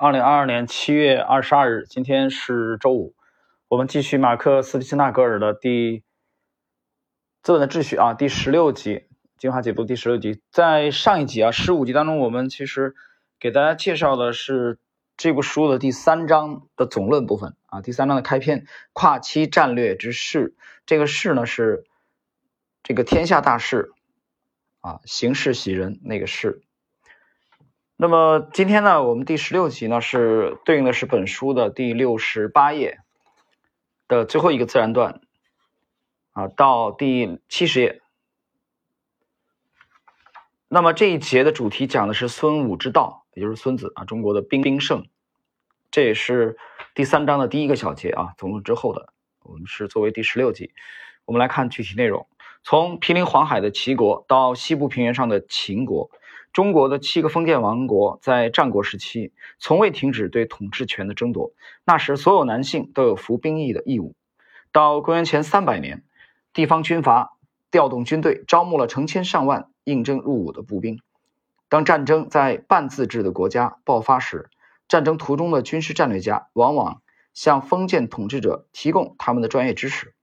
二零二二年七月二十二日，今天是周五，我们继续马克思·基纳格尔的第《资本的秩序》啊，第十六集精华解读第十六集。在上一集啊，十五集当中，我们其实给大家介绍的是这部书的第三章的总论部分啊，第三章的开篇“跨期战略之势”，这个“势”呢是这个天下大势啊，形势喜人那个“势”。那么今天呢，我们第十六集呢是对应的是本书的第六十八页的最后一个自然段啊，到第七十页。那么这一节的主题讲的是孙武之道，也就是孙子啊，中国的兵兵圣。这也是第三章的第一个小节啊，总论之后的，我们是作为第十六集。我们来看具体内容，从毗邻黄海的齐国到西部平原上的秦国。中国的七个封建王国在战国时期从未停止对统治权的争夺。那时，所有男性都有服兵役的义务。到公元前三百年，地方军阀调动军队，招募了成千上万应征入伍的步兵。当战争在半自治的国家爆发时，战争途中的军事战略家往往向封建统治者提供他们的专业知识。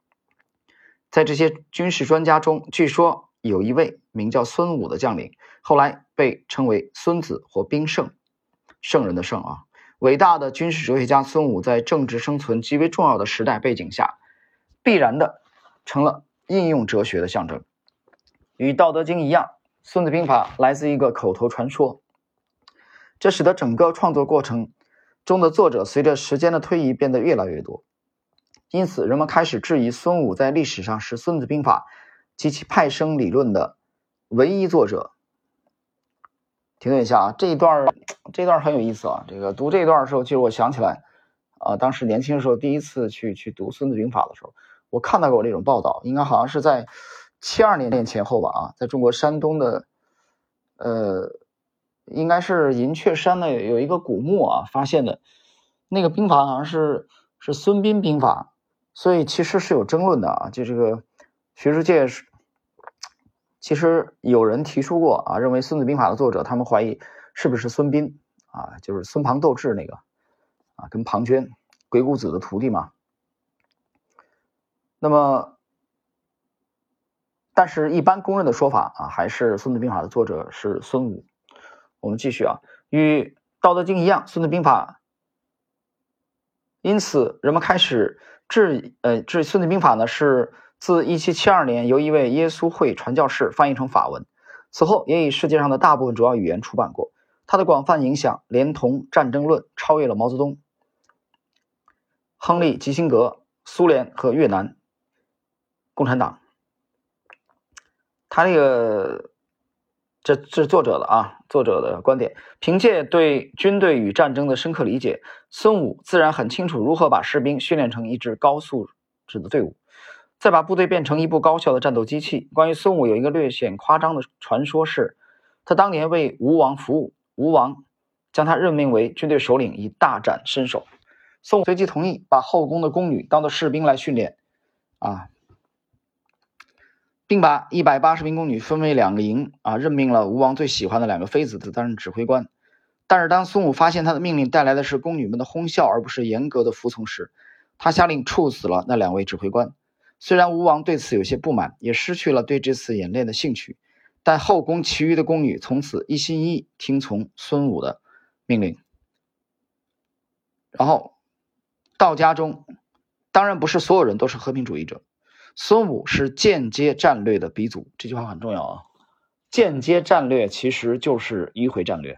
在这些军事专家中，据说有一位名叫孙武的将领。后来被称为孙子或兵圣，圣人的圣啊，伟大的军事哲学家孙武在政治生存极为重要的时代背景下，必然的成了应用哲学的象征。与《道德经》一样，《孙子兵法》来自一个口头传说，这使得整个创作过程中的作者随着时间的推移变得越来越多。因此，人们开始质疑孙武在历史上是《孙子兵法》及其派生理论的唯一作者。停顿一下啊，这一段这一段很有意思啊。这个读这一段的时候，其实我想起来，啊，当时年轻的时候第一次去去读《孙子兵法》的时候，我看到过这种报道，应该好像是在七二年前后吧啊，在中国山东的，呃，应该是银雀山的有一个古墓啊发现的，那个兵法好像是是孙膑兵法，所以其实是有争论的啊，就这个学术界是。其实有人提出过啊，认为《孙子兵法》的作者，他们怀疑是不是孙膑啊，就是孙庞斗智那个啊，跟庞涓、鬼谷子的徒弟嘛。那么，但是一般公认的说法啊，还是《孙子兵法》的作者是孙武。我们继续啊，与《道德经》一样，《孙子兵法》因此人们开始质呃质《孙子兵法》呢是。自1772年由一位耶稣会传教士翻译成法文，此后也以世界上的大部分主要语言出版过。他的广泛影响，连同《战争论》，超越了毛泽东、亨利·基辛格、苏联和越南共产党。他那个，这这是作者的啊，作者的观点，凭借对军队与战争的深刻理解，孙武自然很清楚如何把士兵训练成一支高素质的队伍。再把部队变成一部高效的战斗机器。关于孙武有一个略显夸张的传说，是他当年为吴王服务，吴王将他任命为军队首领，以大展身手。孙武随即同意把后宫的宫女当做士兵来训练，啊，并把一百八十名宫女分为两个营，啊，任命了吴王最喜欢的两个妃子担任指挥官。但是当孙武发现他的命令带来的是宫女们的哄笑，而不是严格的服从时，他下令处死了那两位指挥官。虽然吴王对此有些不满，也失去了对这次演练的兴趣，但后宫其余的宫女从此一心一意听从孙武的命令。然后，道家中当然不是所有人都是和平主义者，孙武是间接战略的鼻祖，这句话很重要啊。间接战略其实就是迂回战略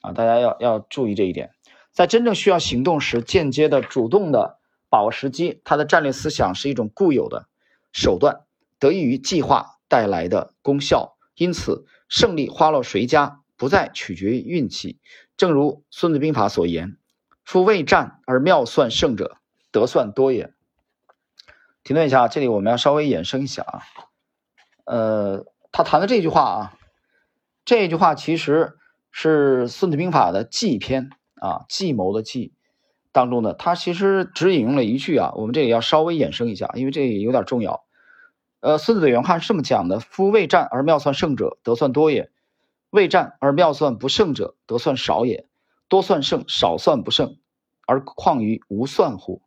啊，大家要要注意这一点，在真正需要行动时，间接的、主动的。把握时机，他的战略思想是一种固有的手段，得益于计划带来的功效。因此，胜利花落谁家，不再取决于运气。正如《孙子兵法》所言：“夫未战而妙算胜者，得算多也。”停顿一下，这里我们要稍微衍生一下啊。呃，他谈的这句话啊，这句话其实是《孙子兵法》的计篇啊，计谋的计。当中呢，他其实只引用了一句啊，我们这里要稍微衍生一下，因为这也有点重要。呃，孙子的原话是这么讲的：“夫未战而妙算胜者，得算多也；未战而妙算不胜者，得算少也。多算胜，少算不胜，而况于无算乎？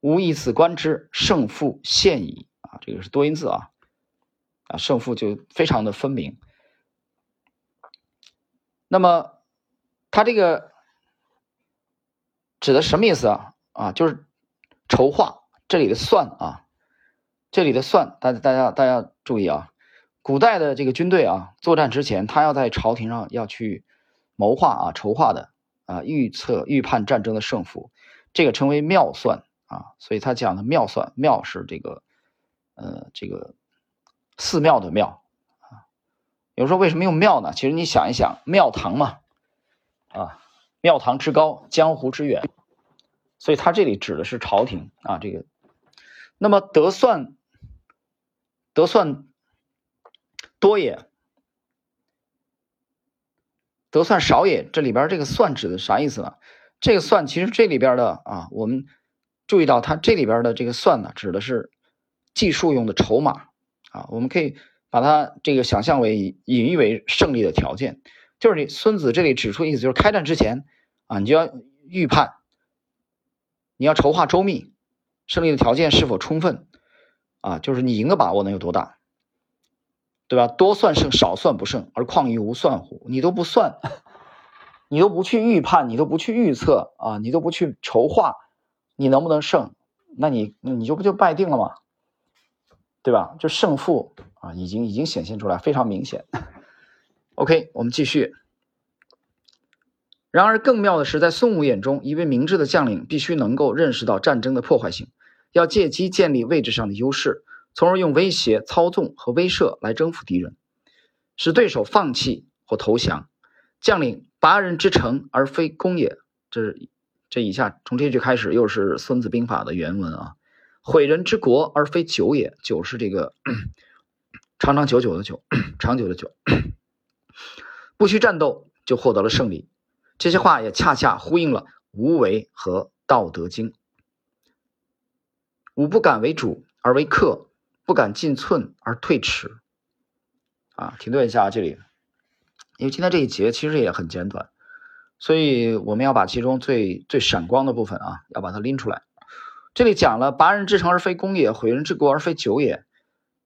吾以此观之，胜负现矣。啊，这个是多音字啊，啊，胜负就非常的分明。那么，他这个指的什么意思啊？啊，就是筹划这里的算啊，这里的算，大家大家大家注意啊，古代的这个军队啊，作战之前，他要在朝廷上要去谋划啊，筹划的啊，预测预判战争的胜负，这个称为妙算啊，所以他讲的妙算，妙是这个呃这个寺庙的庙啊。有人说为什么用庙呢？其实你想一想，庙堂嘛，啊，庙堂之高，江湖之远，所以他这里指的是朝廷啊。这个，那么得算，得算多也，得算少也。这里边这个算指的啥意思呢？这个算其实这里边的啊，我们注意到它这里边的这个算呢，指的是计数用的筹码啊，我们可以。把它这个想象为隐喻为胜利的条件，就是你孙子这里指出意思，就是开战之前啊，你就要预判，你要筹划周密，胜利的条件是否充分啊？就是你赢的把握能有多大，对吧？多算胜，少算不胜，而况于无算乎？你都不算，你都不去预判，你都不去预测啊，你都不去筹划，你能不能胜？那你你就不就败定了吗？对吧？就胜负。啊，已经已经显现出来，非常明显。OK，我们继续。然而更妙的是，在宋武眼中，一位明智的将领必须能够认识到战争的破坏性，要借机建立位置上的优势，从而用威胁、操纵和威慑来征服敌人，使对手放弃或投降。将领拔人之城而非攻也。这是这以下从这句开始，又是《孙子兵法》的原文啊。毁人之国而非久也。久是这个。长长久久的久，长久的久，不需战斗就获得了胜利。这些话也恰恰呼应了无为和道德经。吾不敢为主而为客，不敢进寸而退尺。啊，停顿一下这里，因为今天这一节其实也很简短，所以我们要把其中最最闪光的部分啊，要把它拎出来。这里讲了拔人之城而非攻也，毁人之国而非久也，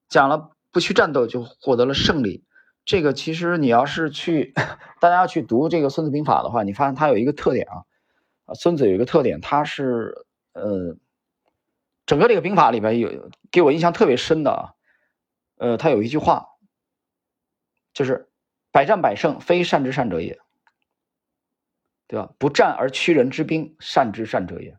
讲了。不去战斗就获得了胜利，这个其实你要是去，大家要去读这个《孙子兵法》的话，你发现它有一个特点啊，啊，孙子有一个特点，他是呃，整个这个兵法里边有给我印象特别深的啊，呃，他有一句话，就是百战百胜，非善之善者也，对吧？不战而屈人之兵，善之善者也。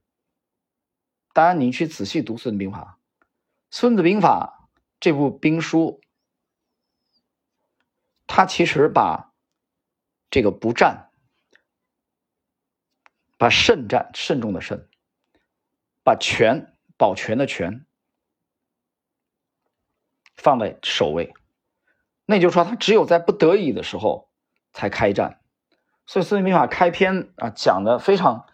当然，你去仔细读《孙子兵法》，《孙子兵法》。这部兵书，他其实把这个不战，把慎战慎重的慎，把权保全的权放在首位。那就是说，他只有在不得已的时候才开战。所以《孙子兵法》开篇啊，讲的非常，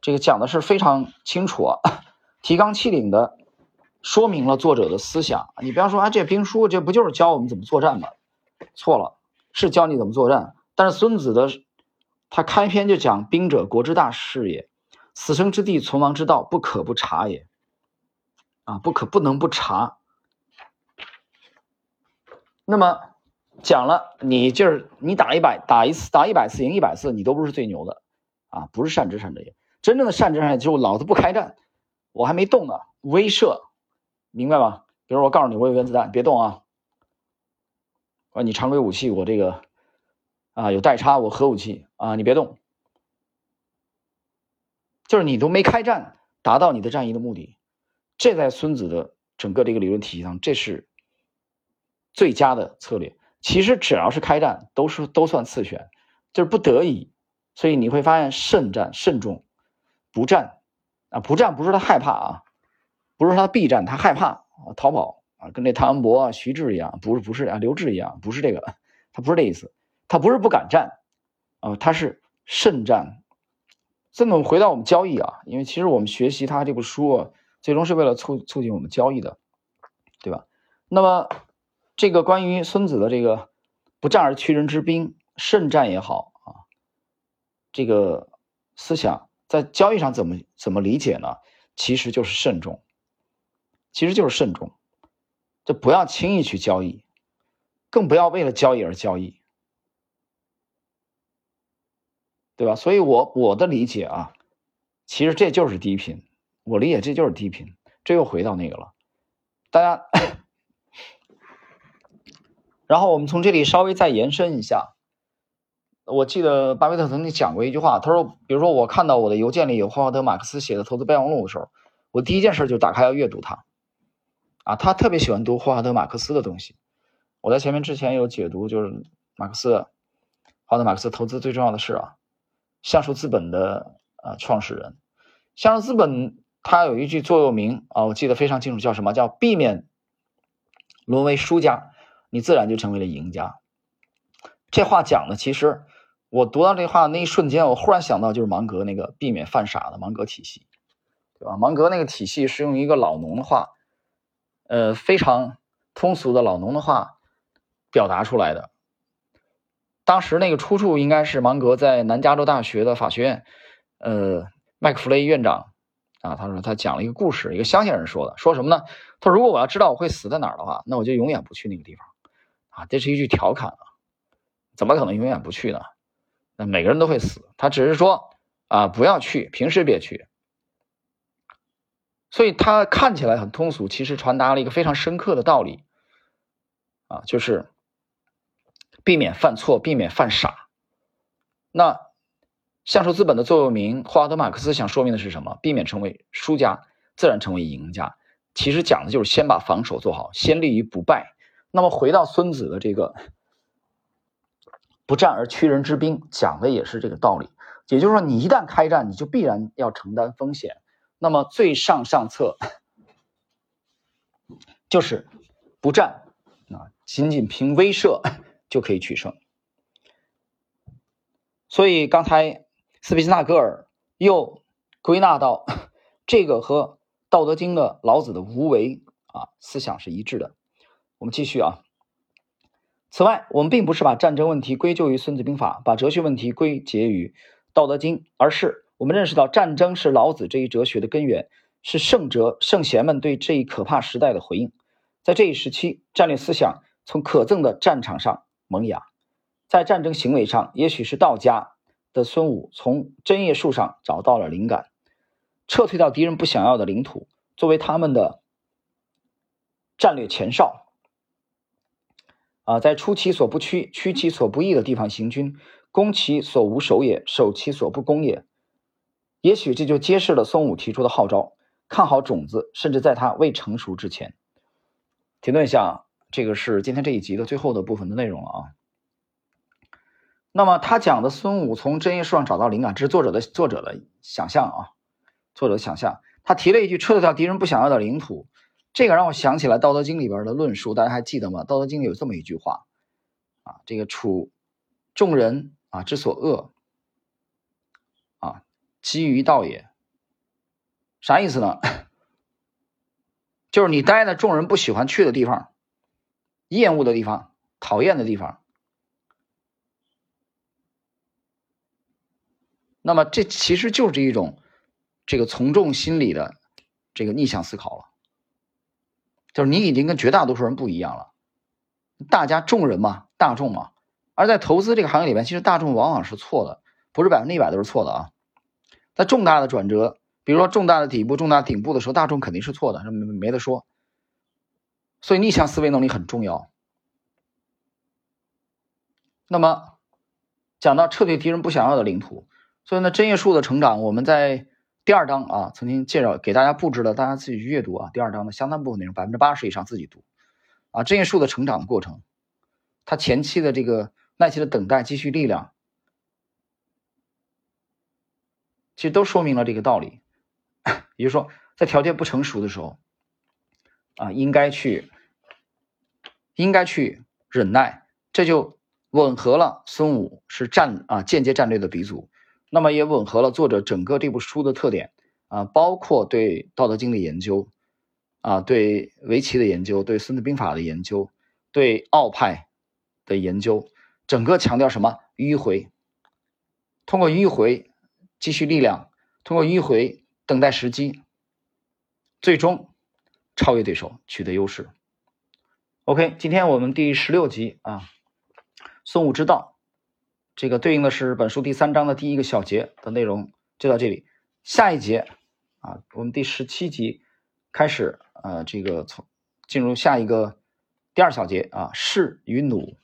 这个讲的是非常清楚啊，提纲挈领的。说明了作者的思想。你不要说啊，这兵书这不就是教我们怎么作战吗？错了，是教你怎么作战。但是孙子的他开篇就讲：“兵者，国之大事也，死生之地，存亡之道，不可不察也。”啊，不可不能不察。那么讲了，你就是你打一百打一次打一百次赢一百次，你都不是最牛的啊，不是善之善者也。真正的善之善者就是老子不开战，我还没动呢，威慑。明白吗？比如我告诉你，我有原子弹，别动啊！啊，你常规武器，我这个啊有代差，我核武器啊，你别动。就是你都没开战，达到你的战役的目的，这在孙子的整个这个理论体系上，这是最佳的策略。其实只要是开战，都是都算次选，就是不得已。所以你会发现，慎战慎重，不战啊，不战不是他害怕啊。不是他避战，他害怕逃跑啊，跟那唐文博啊、徐志一样，不是不是啊，刘志一样，不是这个，他不是这意思，他不是不敢战啊，他是慎战。这么回到我们交易啊，因为其实我们学习他这部书，啊，最终是为了促促进我们交易的，对吧？那么这个关于孙子的这个不战而屈人之兵，慎战也好啊，这个思想在交易上怎么怎么理解呢？其实就是慎重，其实就是慎重，就不要轻易去交易，更不要为了交易而交易，对吧？所以，我我的理解啊，其实这就是低频，我理解这就是低频，这又回到那个了，大家。然后我们从这里稍微再延伸一下。我记得巴菲特曾经讲过一句话，他说：“比如说，我看到我的邮件里有霍华德·马克思写的投资备忘录的时候，我第一件事就打开要阅读它。啊，他特别喜欢读霍华德·马克思的东西。我在前面之前有解读，就是马克思，霍华德·马克思投资最重要的是啊，橡树资本的啊创始人，橡树资本他有一句座右铭啊，我记得非常清楚，叫什么叫避免沦为输家，你自然就成为了赢家。这话讲的其实。”我读到这话那一瞬间，我忽然想到，就是芒格那个避免犯傻的芒格体系，对吧？芒格那个体系是用一个老农的话，呃，非常通俗的老农的话表达出来的。当时那个出处应该是芒格在南加州大学的法学院，呃，麦克弗雷院长啊，他说他讲了一个故事，一个乡下人说的，说什么呢？他说如果我要知道我会死在哪儿的话，那我就永远不去那个地方啊。这是一句调侃啊，怎么可能永远不去呢？那每个人都会死，他只是说啊，不要去，平时别去。所以他看起来很通俗，其实传达了一个非常深刻的道理啊，就是避免犯错，避免犯傻。那橡树资本的座右铭，霍华德·马克思想说明的是什么？避免成为输家，自然成为赢家。其实讲的就是先把防守做好，先立于不败。那么回到孙子的这个。不战而屈人之兵，讲的也是这个道理。也就是说，你一旦开战，你就必然要承担风险。那么最上上策就是不战啊，仅仅凭威慑就可以取胜。所以刚才斯皮斯纳格尔又归纳到这个和《道德经》的老子的无为啊思想是一致的。我们继续啊。此外，我们并不是把战争问题归咎于《孙子兵法》，把哲学问题归结于《道德经》，而是我们认识到战争是老子这一哲学的根源，是圣哲圣贤们对这一可怕时代的回应。在这一时期，战略思想从可憎的战场上萌芽；在战争行为上，也许是道家的孙武从针叶树上找到了灵感，撤退到敌人不想要的领土，作为他们的战略前哨。啊，在出其所不趋、趋其所不易的地方行军，攻其所无守也，守其所不攻也。也许这就揭示了孙武提出的号召：看好种子，甚至在它未成熟之前。停顿一下，这个是今天这一集的最后的部分的内容了啊。那么他讲的孙武从针叶树上找到灵感，这是作者的作者的想象啊，作者的想象。他提了一句：撤掉敌人不想要的领土。这个让我想起来《道德经》里边的论述，大家还记得吗？《道德经》里有这么一句话，啊，这个处众人啊之所恶，基于道也。啥意思呢？就是你待在众人不喜欢去的地方，厌恶的地方，讨厌的地方。那么这其实就是一种这个从众心理的这个逆向思考了。就是你已经跟绝大多数人不一样了，大家众人嘛，大众嘛。而在投资这个行业里面，其实大众往往是错的，不是百分之一百都是错的啊。在重大的转折，比如说重大的底部、重大顶部的时候，大众肯定是错的，没没得说。所以逆向思维能力很重要。那么讲到撤退敌人不想要的领土，所以呢，针叶树的成长，我们在。第二章啊，曾经介绍给大家布置了，大家自己去阅读啊。第二章的相当部分内容，百分之八十以上自己读啊。针叶树的成长的过程，它前期的这个耐心的等待、积蓄力量，其实都说明了这个道理。也就是说，在条件不成熟的时候啊，应该去，应该去忍耐，这就吻合了孙武是战啊间接战略的鼻祖。那么也吻合了作者整个这部书的特点啊，包括对《道德经》的研究，啊，对围棋的研究，对《孙子兵法》的研究，对奥派的研究，整个强调什么迂回、通过迂回积蓄力量，通过迂回等待时机，最终超越对手，取得优势。OK，今天我们第十六集啊，孙武之道，这个对应的是本书第三章的第一个小节的内容，就到这里。下一节啊，我们第十七集开始，呃，这个从进入下一个第二小节啊，士与弩。